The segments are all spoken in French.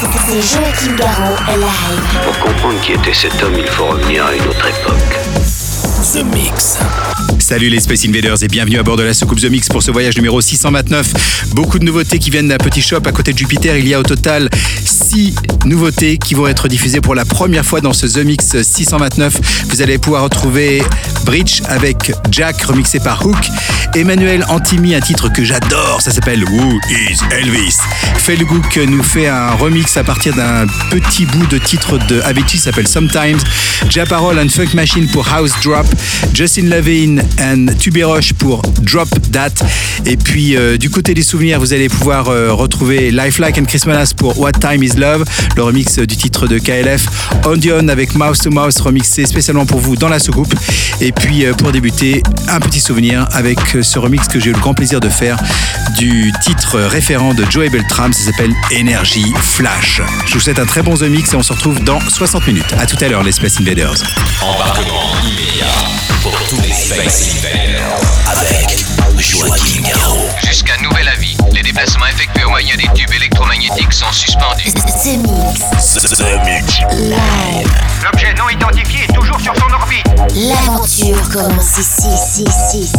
C'est. Pour comprendre qui était cet homme, il faut revenir à une autre époque. The Mix. Salut les Space Invaders et bienvenue à bord de la soucoupe The Mix pour ce voyage numéro 629. Beaucoup de nouveautés qui viennent d'un petit shop à côté de Jupiter. Il y a au total 6 nouveautés qui vont être diffusées pour la première fois dans ce The Mix 629. Vous allez pouvoir retrouver Bridge avec Jack remixé par Hook. Emmanuel Antimi, un titre que j'adore, ça s'appelle Who is Elvis. Felgook nous fait un remix à partir d'un petit bout de titre de Avicii, s'appelle Sometimes. Japarol and Funk Machine pour House Drop. Justin Levine and Tuberoche pour Drop That. Et puis euh, du côté des souvenirs, vous allez pouvoir euh, retrouver Lifelike and Christmas pour What Time Is Love, le remix du titre de KLF. Ondion avec Mouse to Mouse remixé spécialement pour vous dans la soucoupe. Et puis euh, pour débuter, un petit souvenir avec ce remix que j'ai eu le grand plaisir de faire du titre référent de Joey Beltram, ça s'appelle Energy Flash. Je vous souhaite un très bon The Mix et on se retrouve dans 60 minutes. À tout à l'heure les Space Invaders. Embarquement pour tous les Space Invaders avec Garraud. Jusqu'à nouvel avis, les déplacements effectués au moyen des tubes électromagnétiques sont suspendus. The Mix. The Mix. Live. L'objet non identifié est toujours sur son orbite. L'aventure commence ici, ici, ici, ici,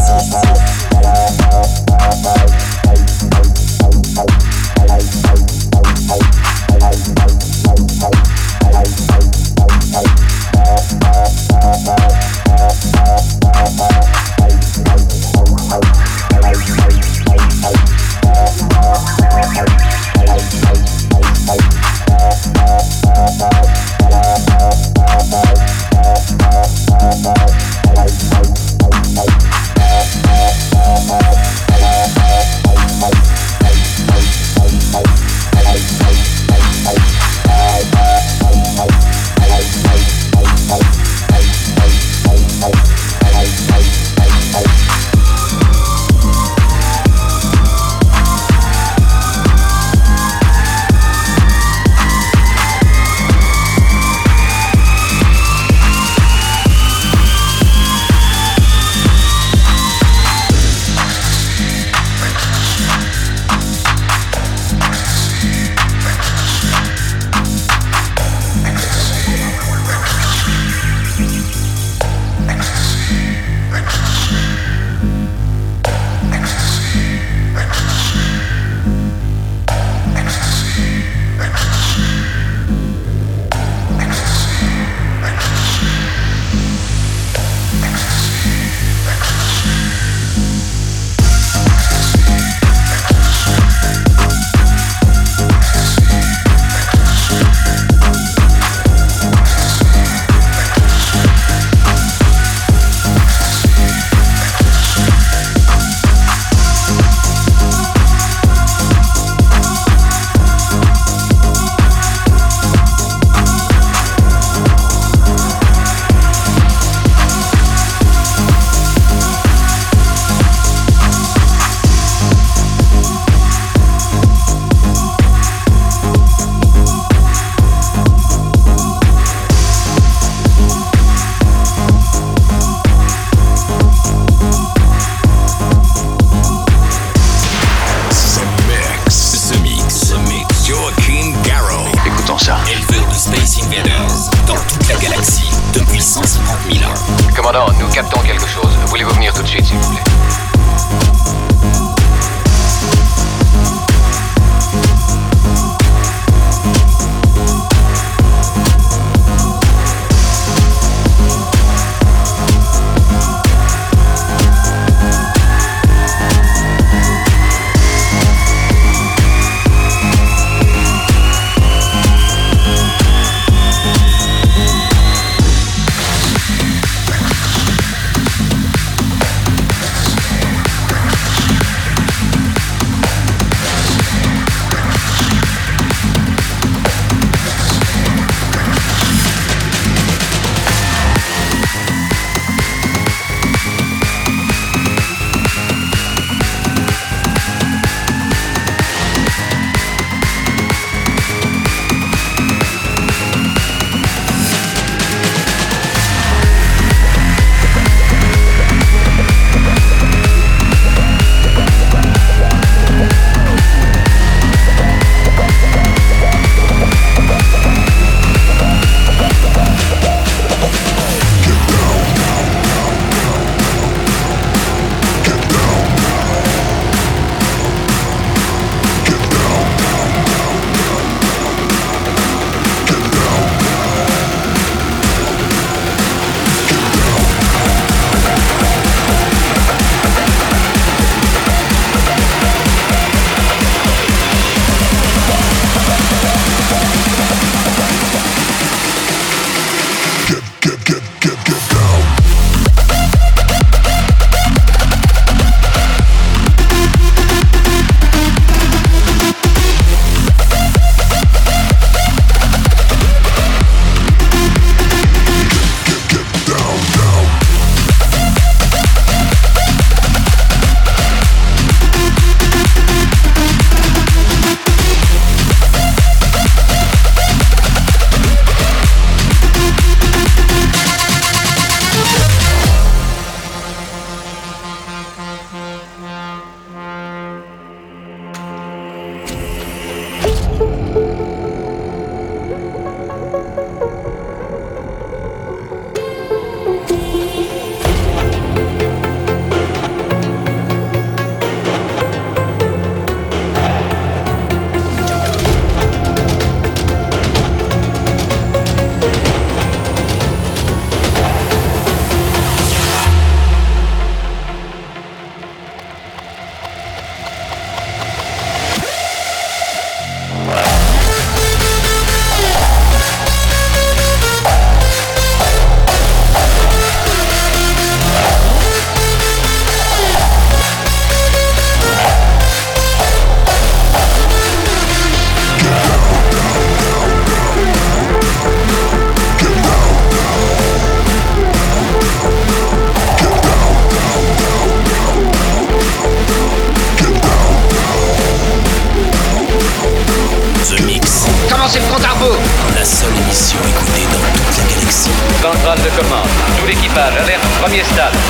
Amistad.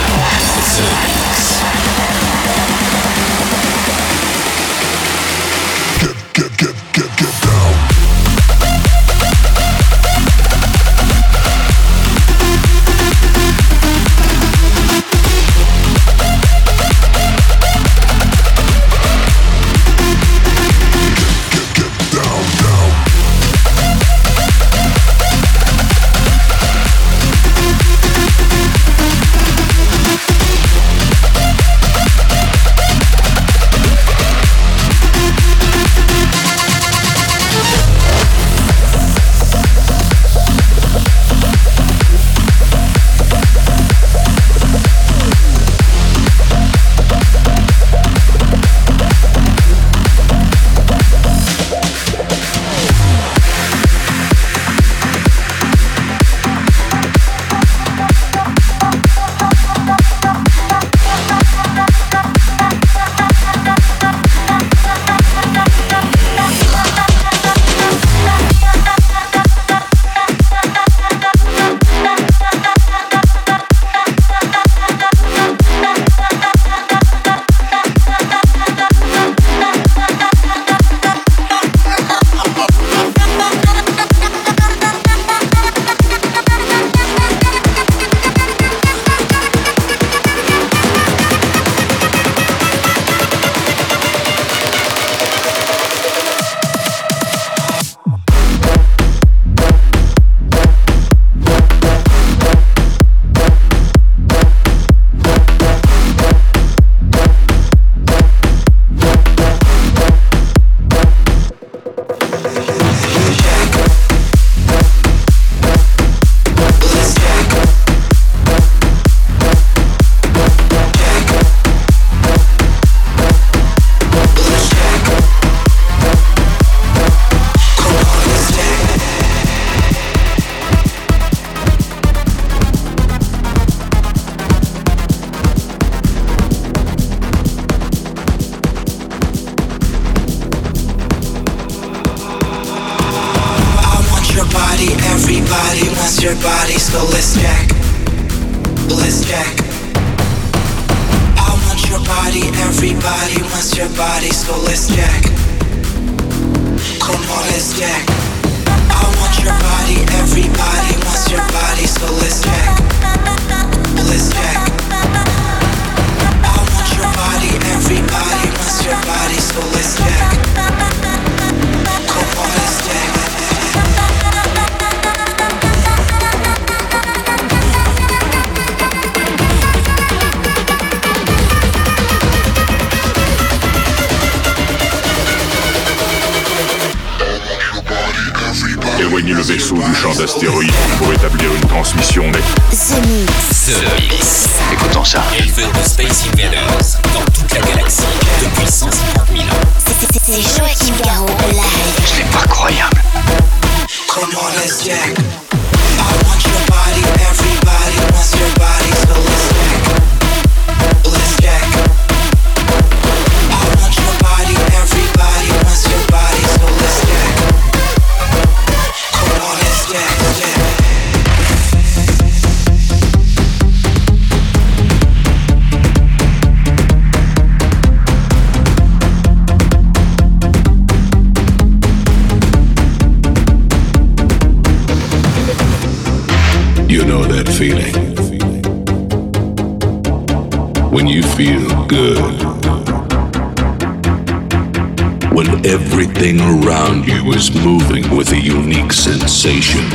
sensation.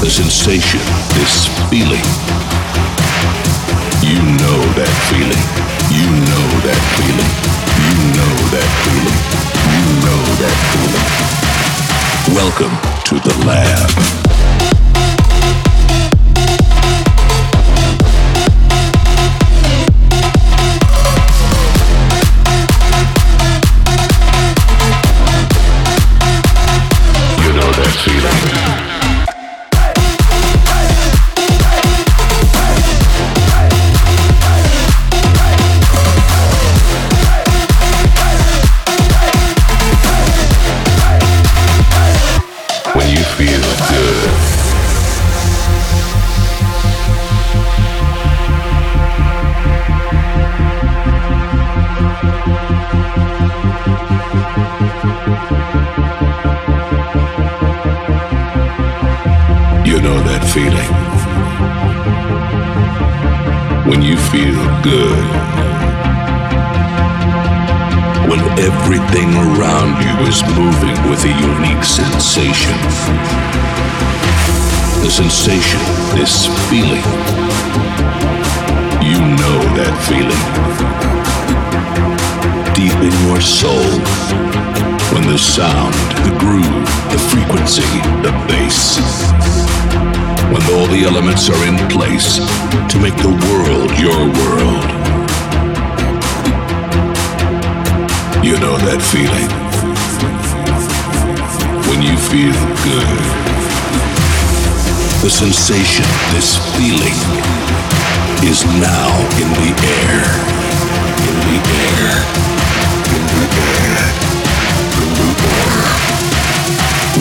The sensation this feeling. You know that feeling. You know that feeling. You know that feeling. You know that feeling. Welcome to the lab. Everything around you is moving with a unique sensation. The sensation, this feeling. You know that feeling. Deep in your soul. When the sound, the groove, the frequency, the bass. When all the elements are in place to make the world your world. You know that feeling. When you feel good. The sensation, this feeling, is now in the air. In the air. In the air. In the air.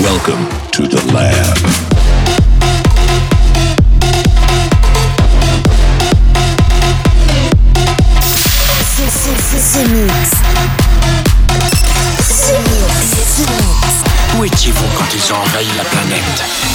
Welcome to the lab. envahit la planète.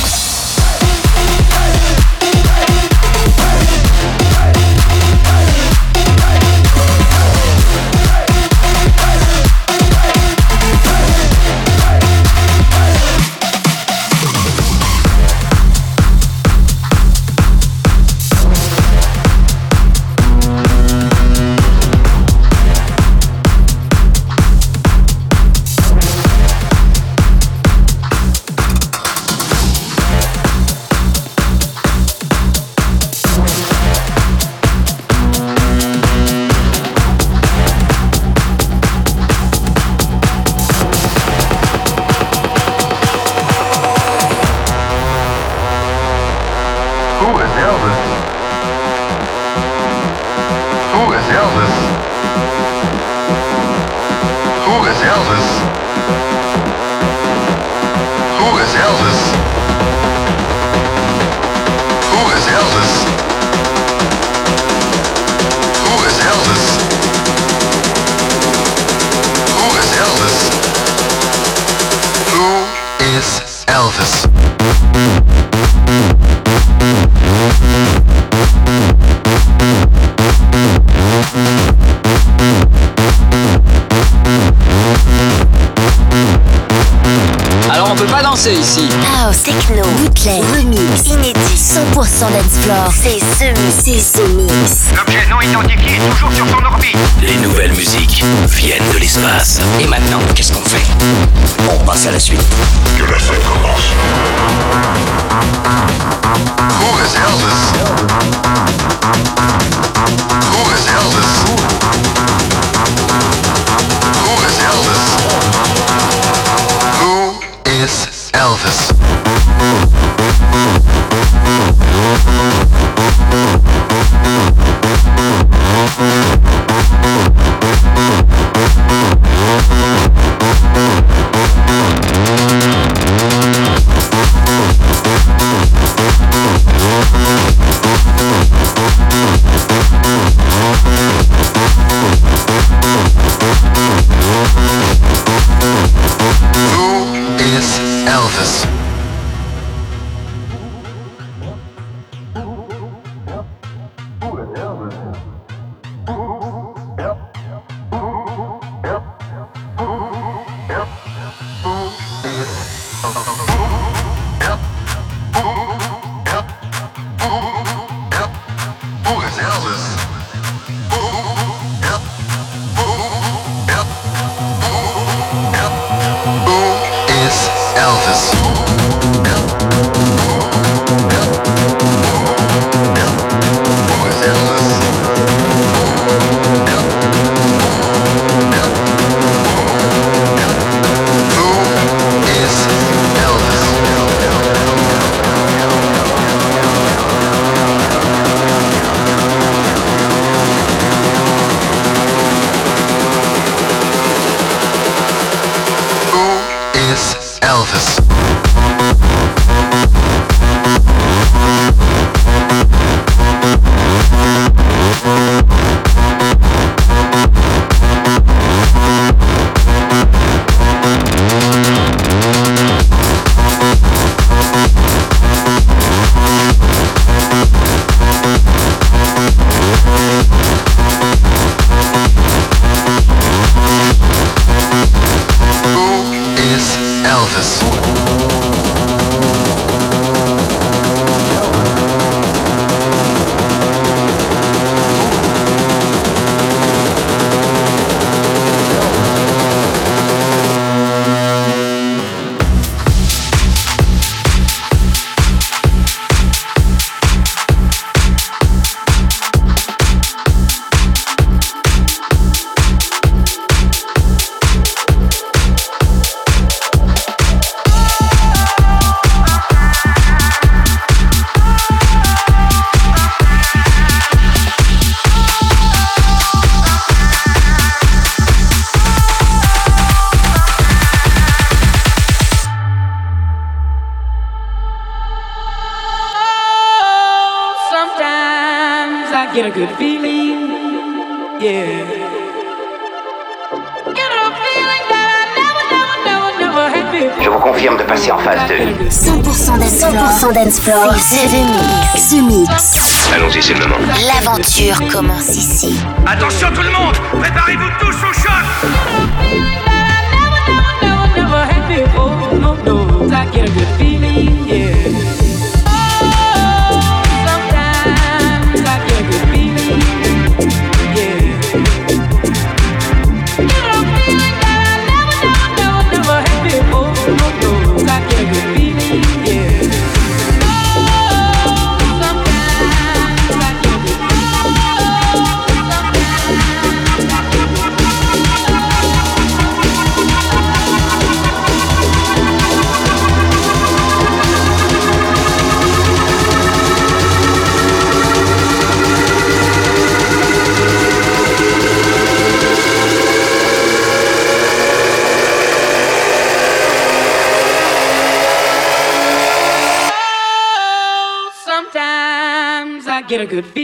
culturas, né? Techno, bootleg, remix, inédit, 100% dance floor. C'est ce mix. C'est ce mix. L'objet non identifié est toujours sur son orbite. Les nouvelles musiques viennent de l'espace. Et maintenant, qu'est-ce qu'on fait? On passe à la suite. Que la fête commence. Who is Elvis? Who is Elvis? Je vous confirme de passer en phase 2. 100% dance 100% dance floor. C'est mix. Mix. Allons-y, c'est le moment. L'aventure commence ici. Attention tout le monde, préparez-vous tous au choc. a good beat.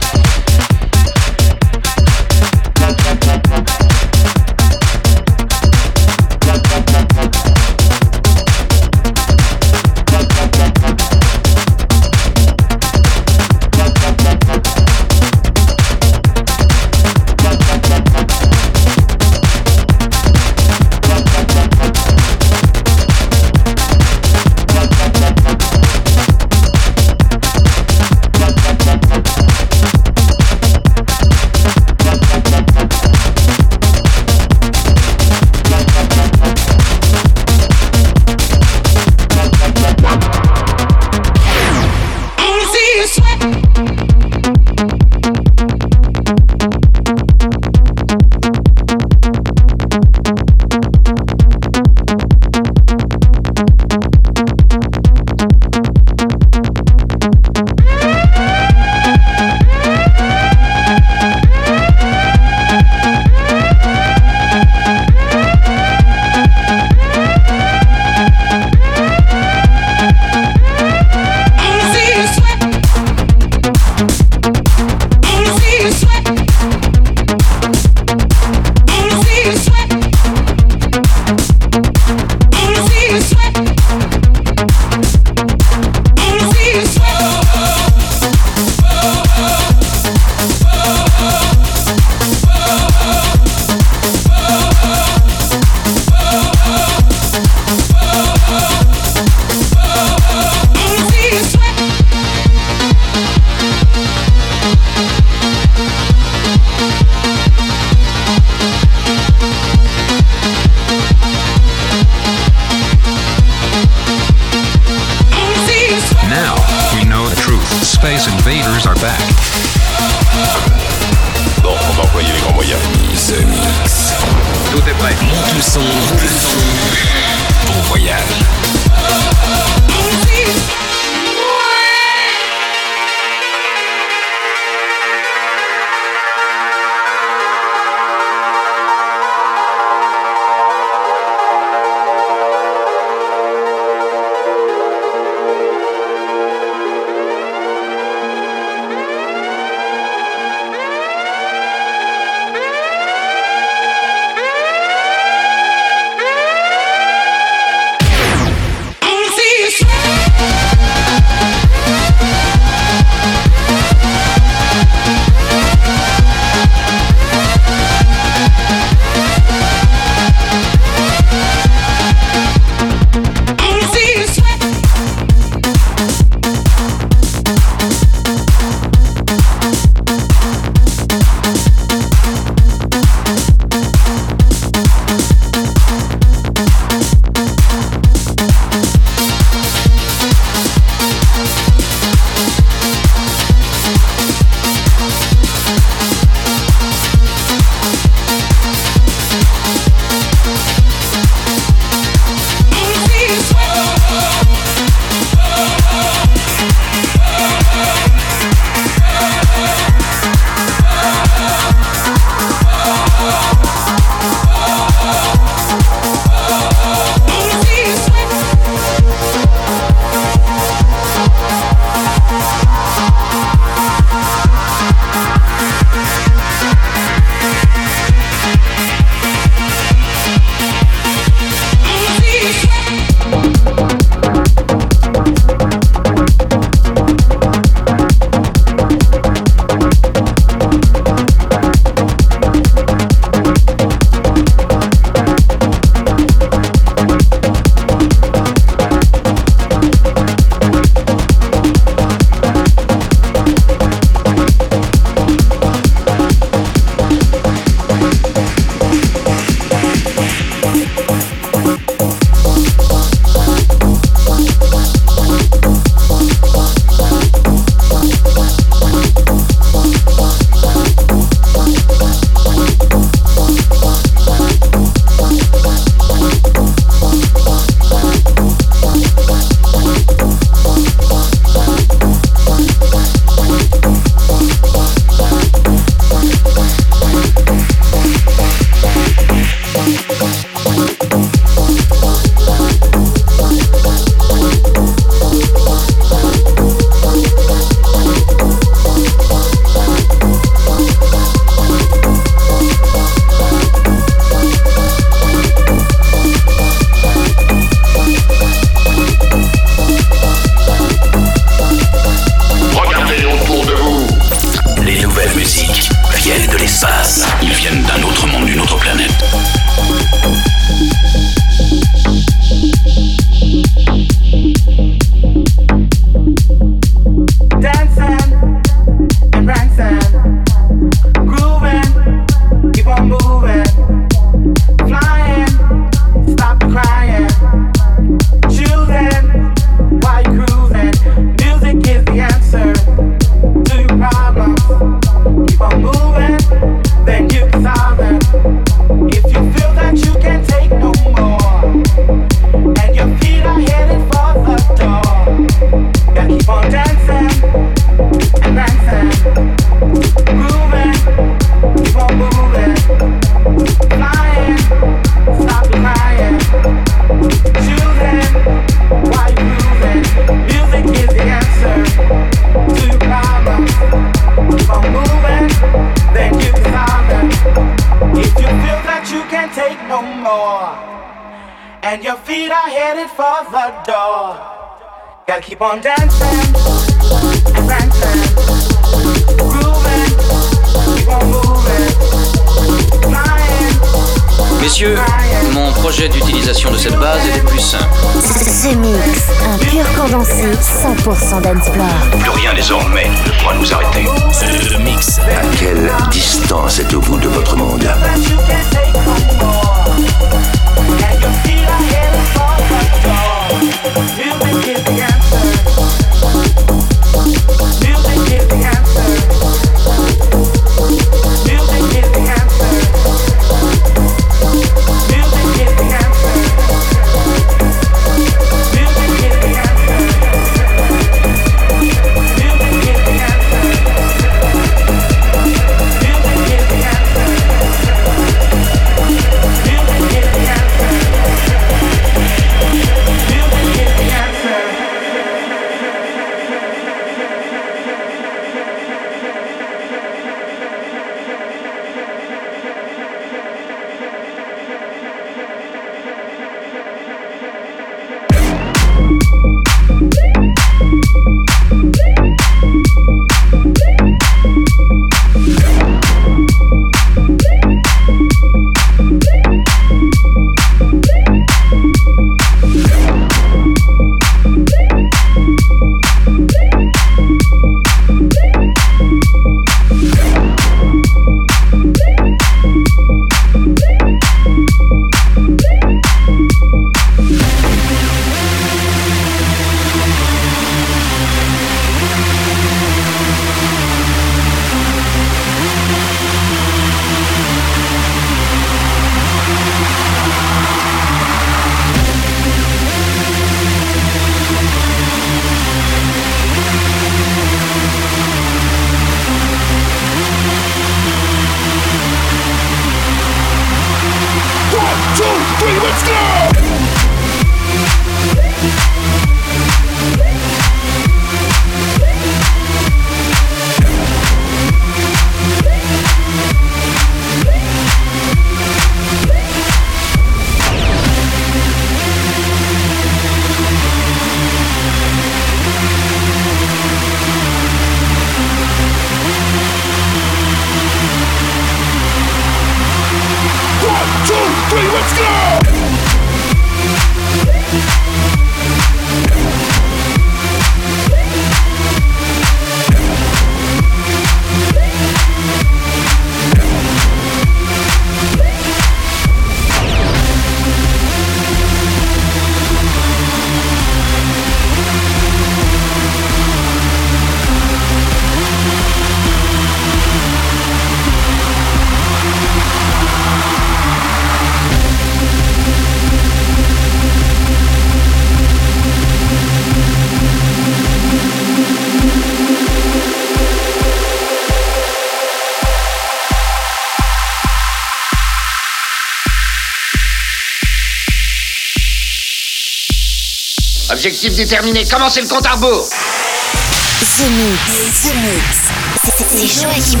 Objectif déterminé, commencez le compte à rebours The Mix, The Mix, c'est Joachim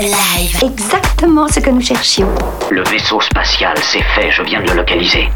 live. Exactement ce que nous cherchions. Le vaisseau spatial, c'est fait, je viens de le localiser.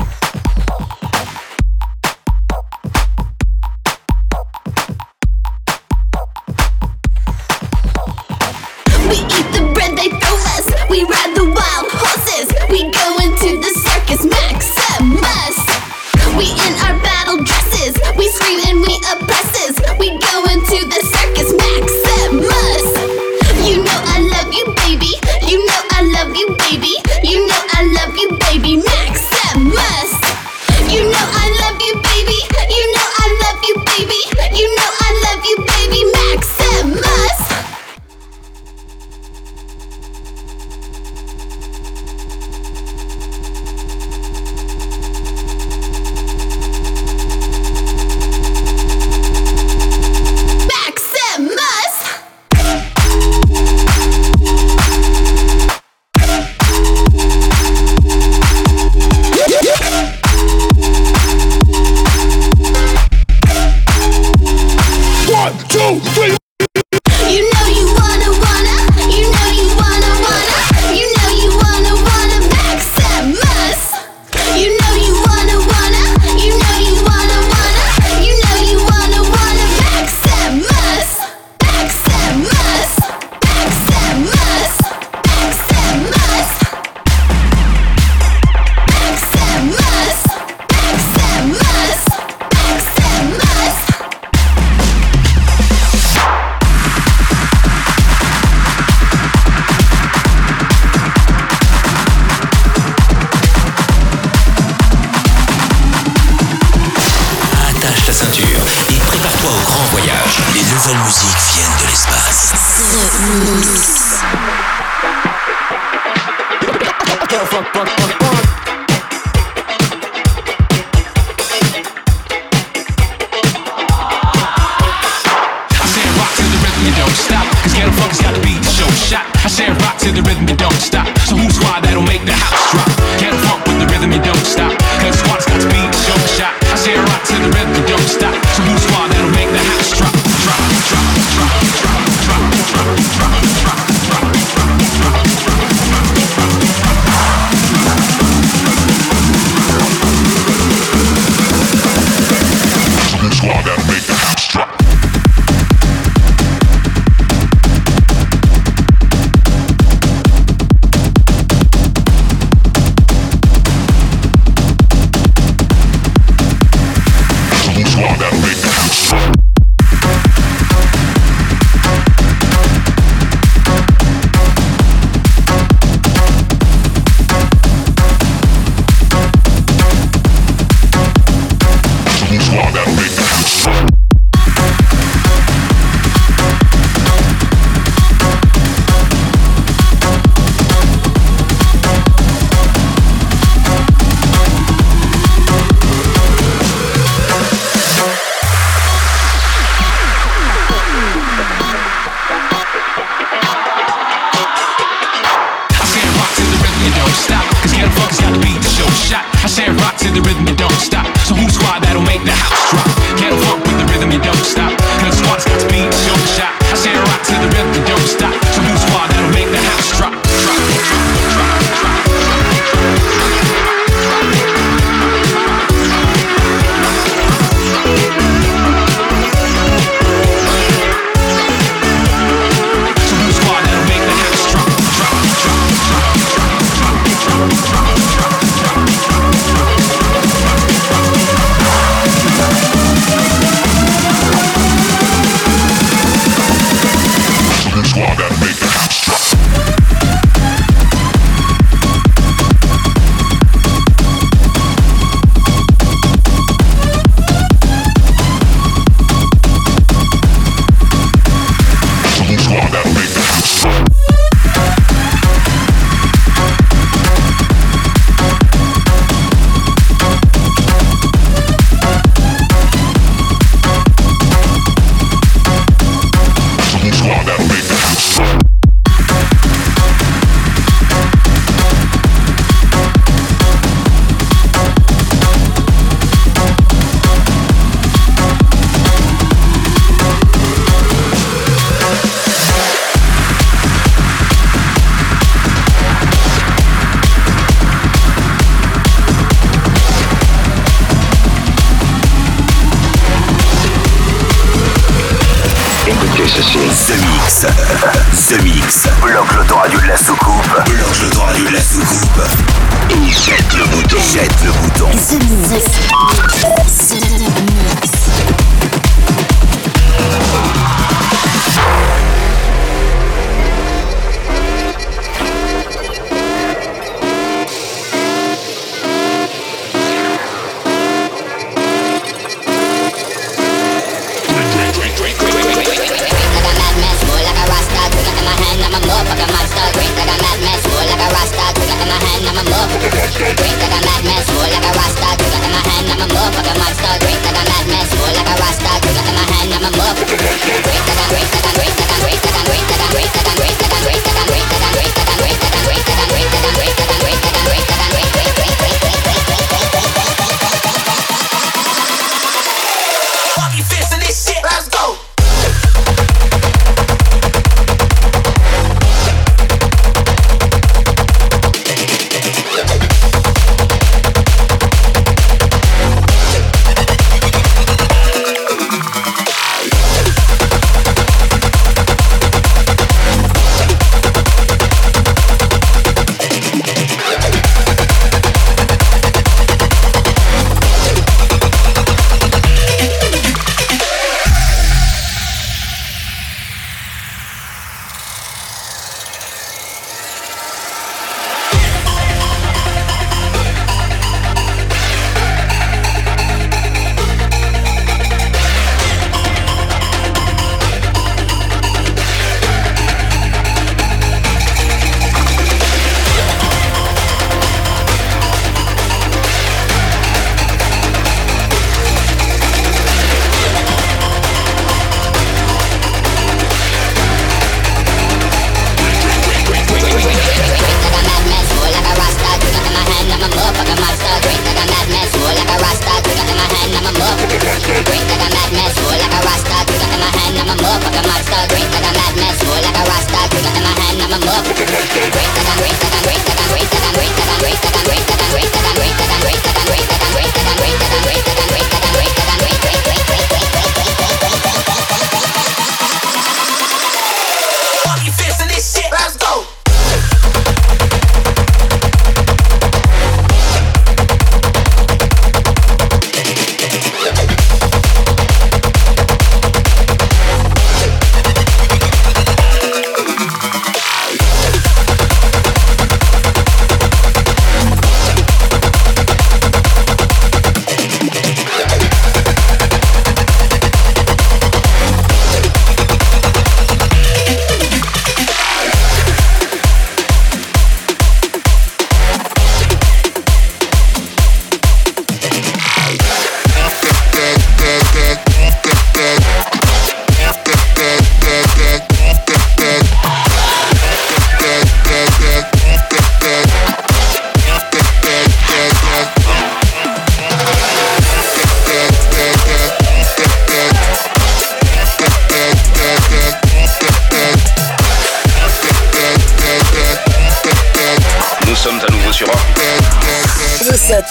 on that bass.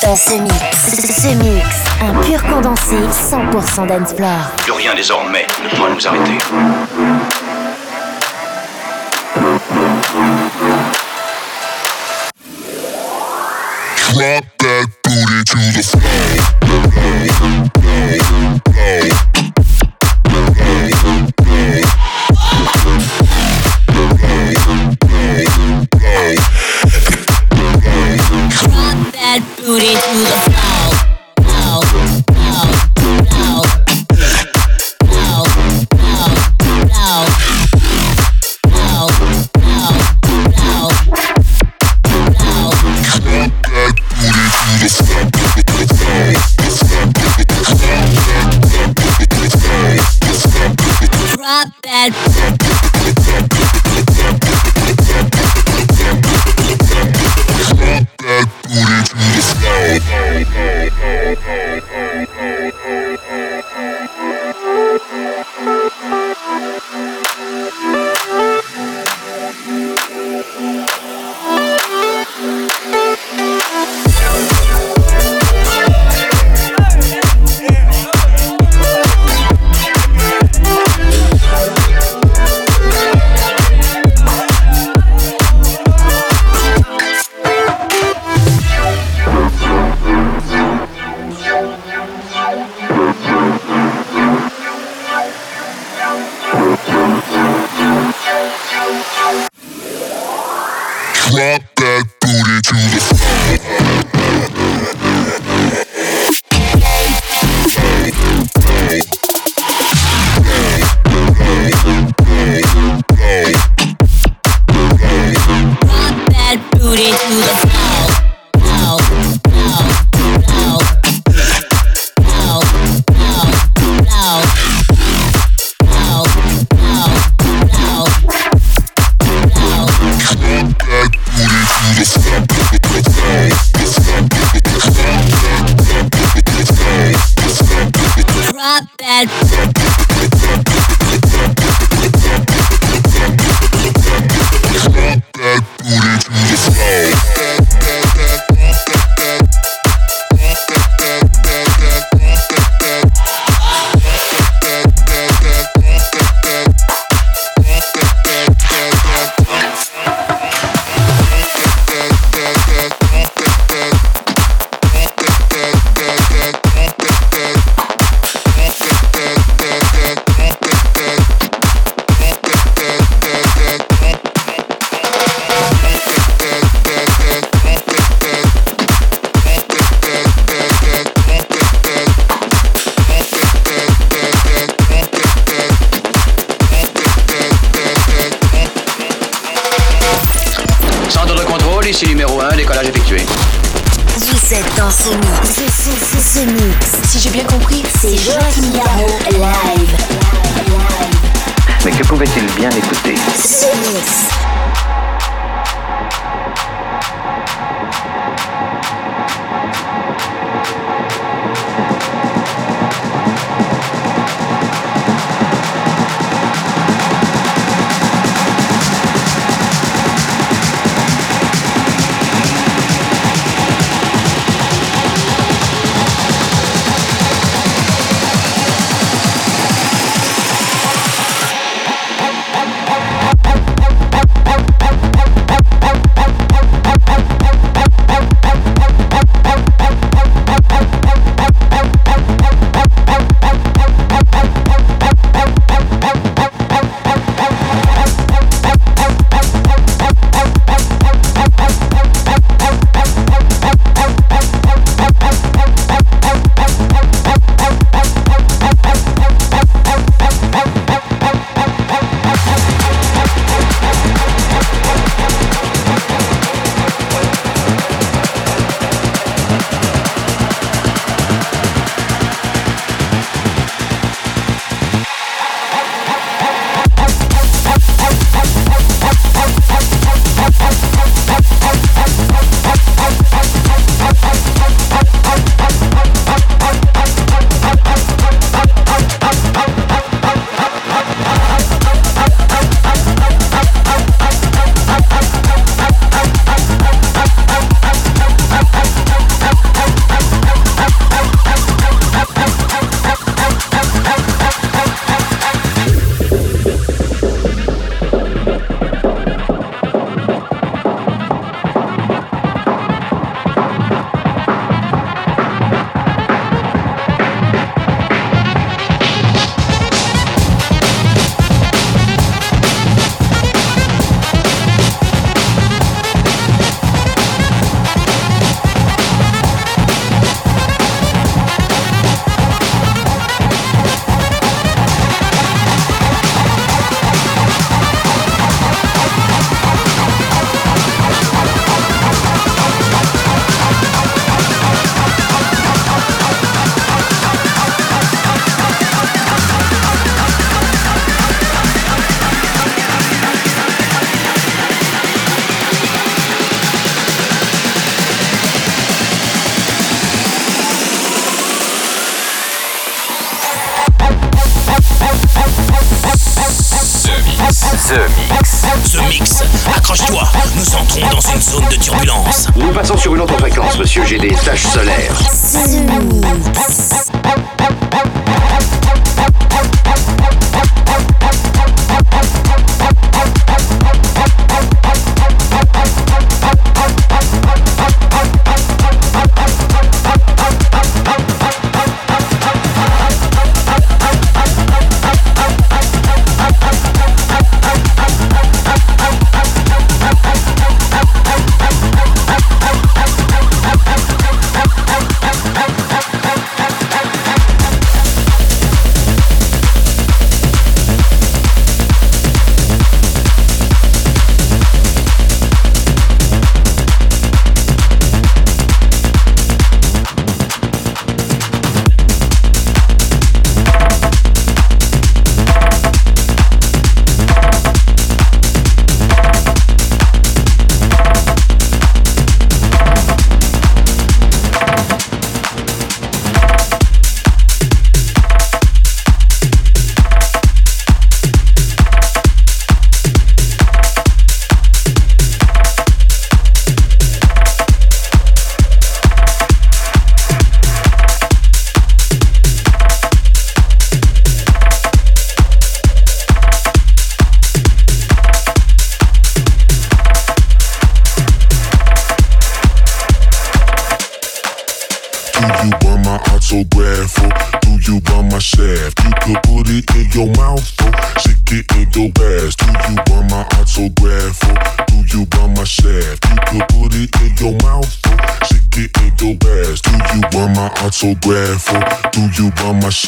Dans ce mix, ce mix, un pur condensé 100% dance floor. Plus rien désormais ne pourra nous arrêter. Ici numéro 1, décollage effectué. Vous êtes dans ce mix. Ce, mix. Si j'ai bien compris, c'est Joachim Garraud live. Mais que pouvait-il bien écouter? Ce mix.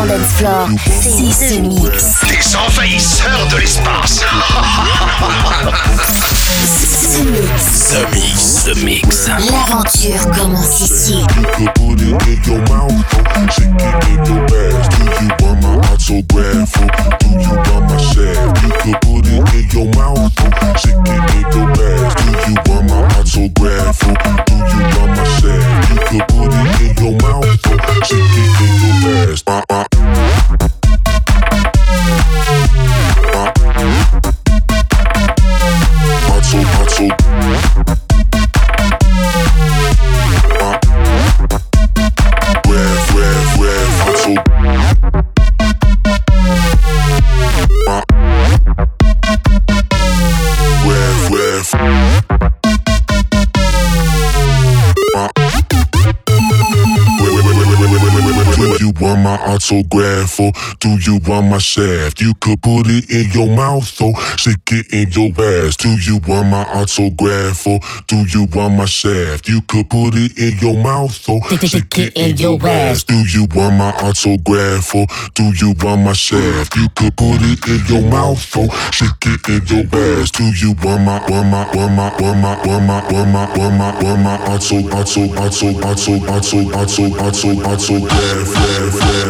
100% dance floor. C'est ce mix. Des envahisseurs de l'espace Ce mix. The Mix, The Mix. L'aventure commence ici. You could put it in your mouth or stick it in your ass. Do you want my autograph or do you want my shaft? You could put it in your mouth or stick it in your ass. Do you want my autograph or do you want my shaft? You could put it in your mouth or stick it in your ass. Uh, uh. You want my autograph or do you want my shaft? You could put it in your mouth or stick it in your ass. Do you want my autograph or do you want my shaft? You could put it in your mouth or stick it in your ass. Do you want my autograph or do you want my shaft? You could put it in your mouth or stick it in your ass. Do you want my want my want my want my want my want my want my want my auto auto auto auto auto auto auto autograph? Rev, rev, rev, rev, rev, rev, rev, rev, rev.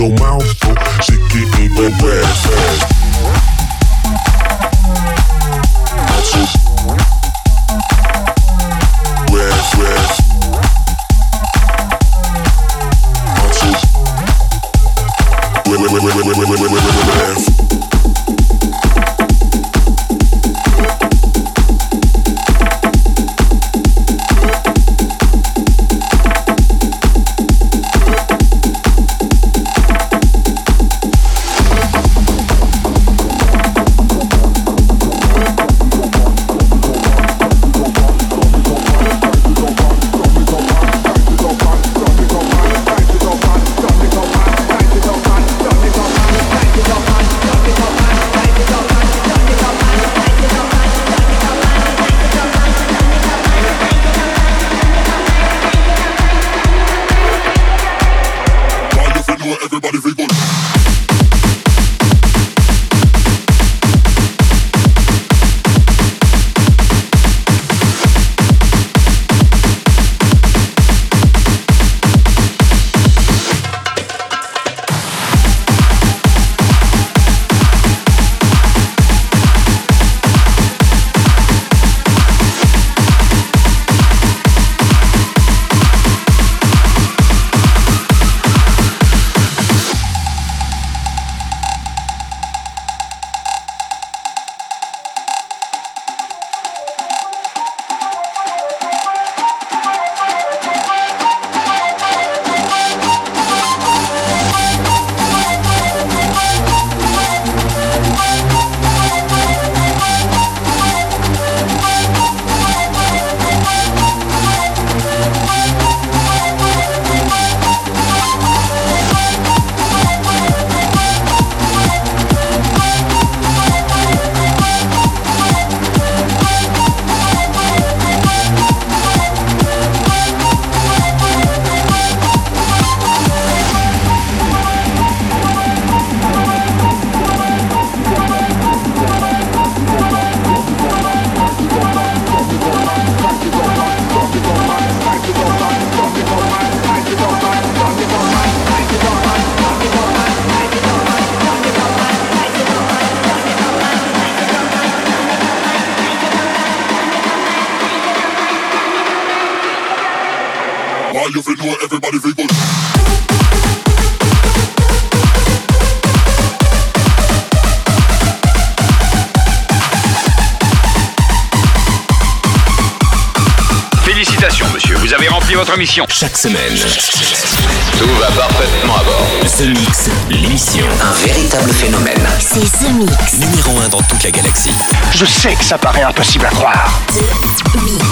your mouth, so she keep me Chaque semaine, Tout va parfaitement à bord. The Mix, l'émission. Un véritable phénomène. C'est The Mix. Numéro 1 dans toute la galaxie. Je sais que ça paraît impossible à croire. The Mix.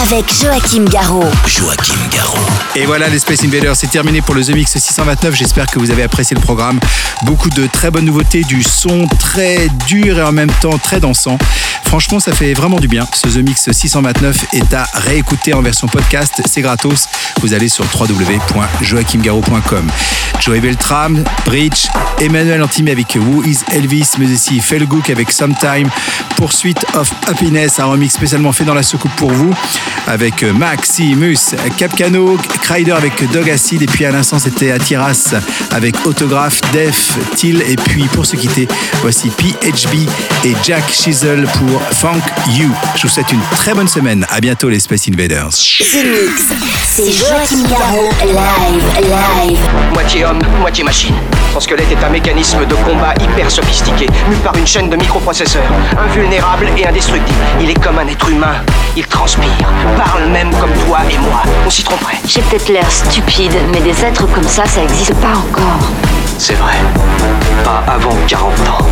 Avec Joachim Garraud. Joachim Garraud. Et voilà, les Space Invaders, c'est terminé pour le The Mix 629. J'espère que vous avez apprécié le programme. Beaucoup de très bonnes nouveautés, du son très dur et en même temps très dansant. Franchement, ça fait vraiment du bien. Ce The Mix 629 est à réécouter en version podcast. C'est gratos. Vous allez sur www.joachimgarraud.com. Joey Beltram, Bridge, Emmanuel Antimi avec Who is Elvis, mais aussi Felgook avec Sometime, Poursuite of Happiness, un remix spécialement fait dans la soucoupe pour vous, avec Maximus, Capcano, Kryder avec Dog Acid, et puis à l'instant c'était Atiras avec Autographe, Def, Till, et puis pour se quitter, voici PHB et Jack Chisel pour Funk You. Je vous souhaite une très bonne semaine. À bientôt les Space Invaders. The Mix. C'est Joachim Garraud. Live, live. Moitié homme, moitié machine. Son squelette est un mécanisme de combat hyper sophistiqué, mu par une chaîne de microprocesseurs, invulnérable et indestructible. Il est comme un être humain. Il transpire, parle même comme toi et moi. On s'y tromperait. J'ai peut-être l'air stupide, mais des êtres comme ça, ça existe pas encore. C'est vrai. Pas avant 40 ans.